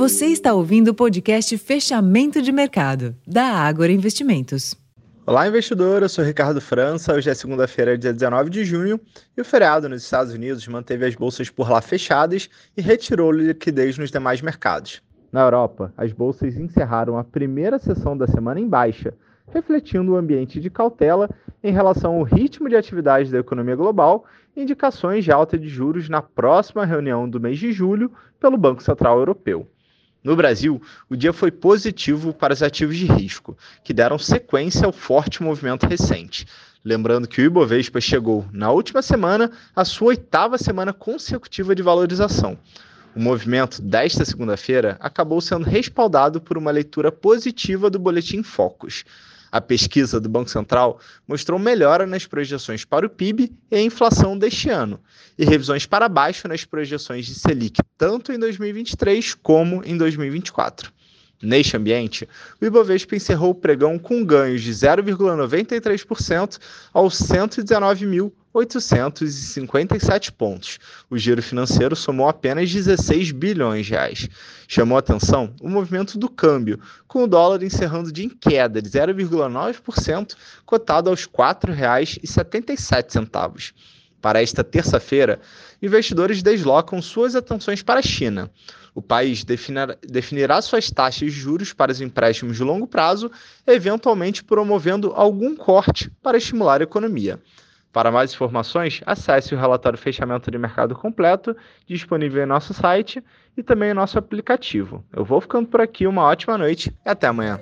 Você está ouvindo o podcast Fechamento de Mercado, da Ágora Investimentos. Olá, investidor. Eu sou Ricardo França. Hoje é segunda-feira, dia 19 de junho, e o feriado nos Estados Unidos manteve as bolsas por lá fechadas e retirou liquidez nos demais mercados. Na Europa, as bolsas encerraram a primeira sessão da semana em baixa, refletindo o ambiente de cautela em relação ao ritmo de atividade da economia global e indicações de alta de juros na próxima reunião do mês de julho pelo Banco Central Europeu. No Brasil, o dia foi positivo para os ativos de risco, que deram sequência ao forte movimento recente. Lembrando que o Ibovespa chegou, na última semana, à sua oitava semana consecutiva de valorização. O movimento desta segunda-feira acabou sendo respaldado por uma leitura positiva do Boletim Focus. A pesquisa do Banco Central mostrou melhora nas projeções para o PIB e a inflação deste ano, e revisões para baixo nas projeções de Selic, tanto em 2023 como em 2024. Neste ambiente, o Ibovespa encerrou o pregão com ganhos de 0,93% aos 119.857 pontos. O giro financeiro somou apenas 16 bilhões de reais. Chamou atenção o movimento do câmbio, com o dólar encerrando de em queda de 0,9%, cotado aos R$ 4,77. Para esta terça-feira, investidores deslocam suas atenções para a China. O país definirá suas taxas de juros para os empréstimos de longo prazo, eventualmente promovendo algum corte para estimular a economia. Para mais informações, acesse o relatório Fechamento de Mercado completo, disponível em nosso site e também em nosso aplicativo. Eu vou ficando por aqui, uma ótima noite e até amanhã.